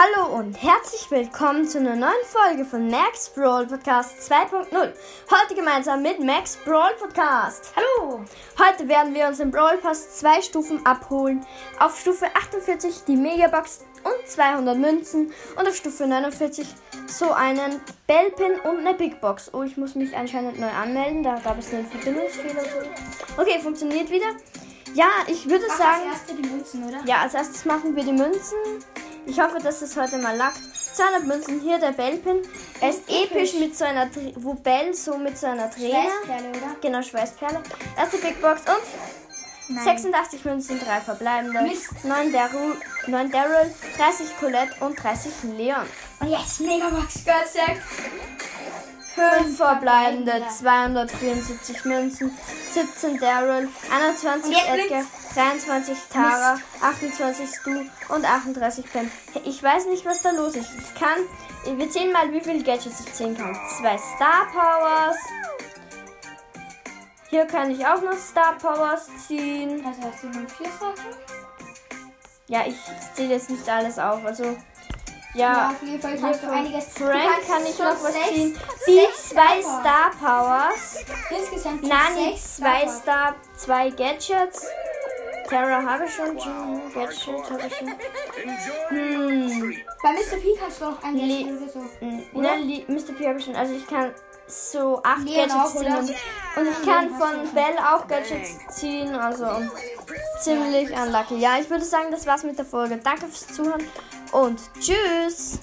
Hallo und herzlich willkommen zu einer neuen Folge von Max Brawl Podcast 2.0. Heute gemeinsam mit Max Brawl Podcast. Hallo! Heute werden wir uns im Brawl Pass zwei Stufen abholen. Auf Stufe 48 die Megabox und 200 Münzen und auf Stufe 49 so einen Bellpin und eine Big Box. Oh, ich muss mich anscheinend neu anmelden, da gab es einen Verbindungsfehler. Okay, funktioniert wieder. Ja, ich würde Mach sagen. als erste die Münzen, oder? Ja, als erstes machen wir die Münzen. Ich hoffe, dass es heute mal lackt. 200 Münzen, hier der Bellpin. Er ist episch mit so einer, Dre- wo Bell so mit so einer Träne. Schweißperle, oder? Genau, Schweißperle. Erste Big Box und Nein. 86 Münzen, 3 verbleibende. Mist. 9 Daryl, 9 Daryl, 30 Colette und 30 Leon. Und jetzt Megabox, Gott sei 5 verbleibende, 274 Münzen, 17 Daryl, 21 Und jetzt Edgar, 23 Tara, 28 Stu und 38 Pam. Ich weiß nicht, was da los ist. Ich kann, wir zählen mal, wie viele Gadgets ich ziehen kann. Zwei Star Powers. Hier kann ich auch noch Star Powers ziehen. Also hast du nur vier Sachen? Ja, ich zähle jetzt nicht alles auf. Also, Ja, ja. auf jeden Fall hast du einiges. Frank kannst kann ich noch was ziehen. Die zwei Star Powers. Insgesamt Nani, zwei. Star, zwei Gadgets. Terra habe ich schon, June, Gadget habe ich schon. Hm, Bei Mr. P kannst du noch ein Le- Gadget oder so. Oder? ne, Mr. P habe ich schon. Also ich kann so acht Leon Gadgets auch, ziehen. und ich kann von Bell auch Gadgets ziehen. Also ziemlich unlucky. Ja, ich würde sagen, das war's mit der Folge. Danke fürs Zuhören und tschüss.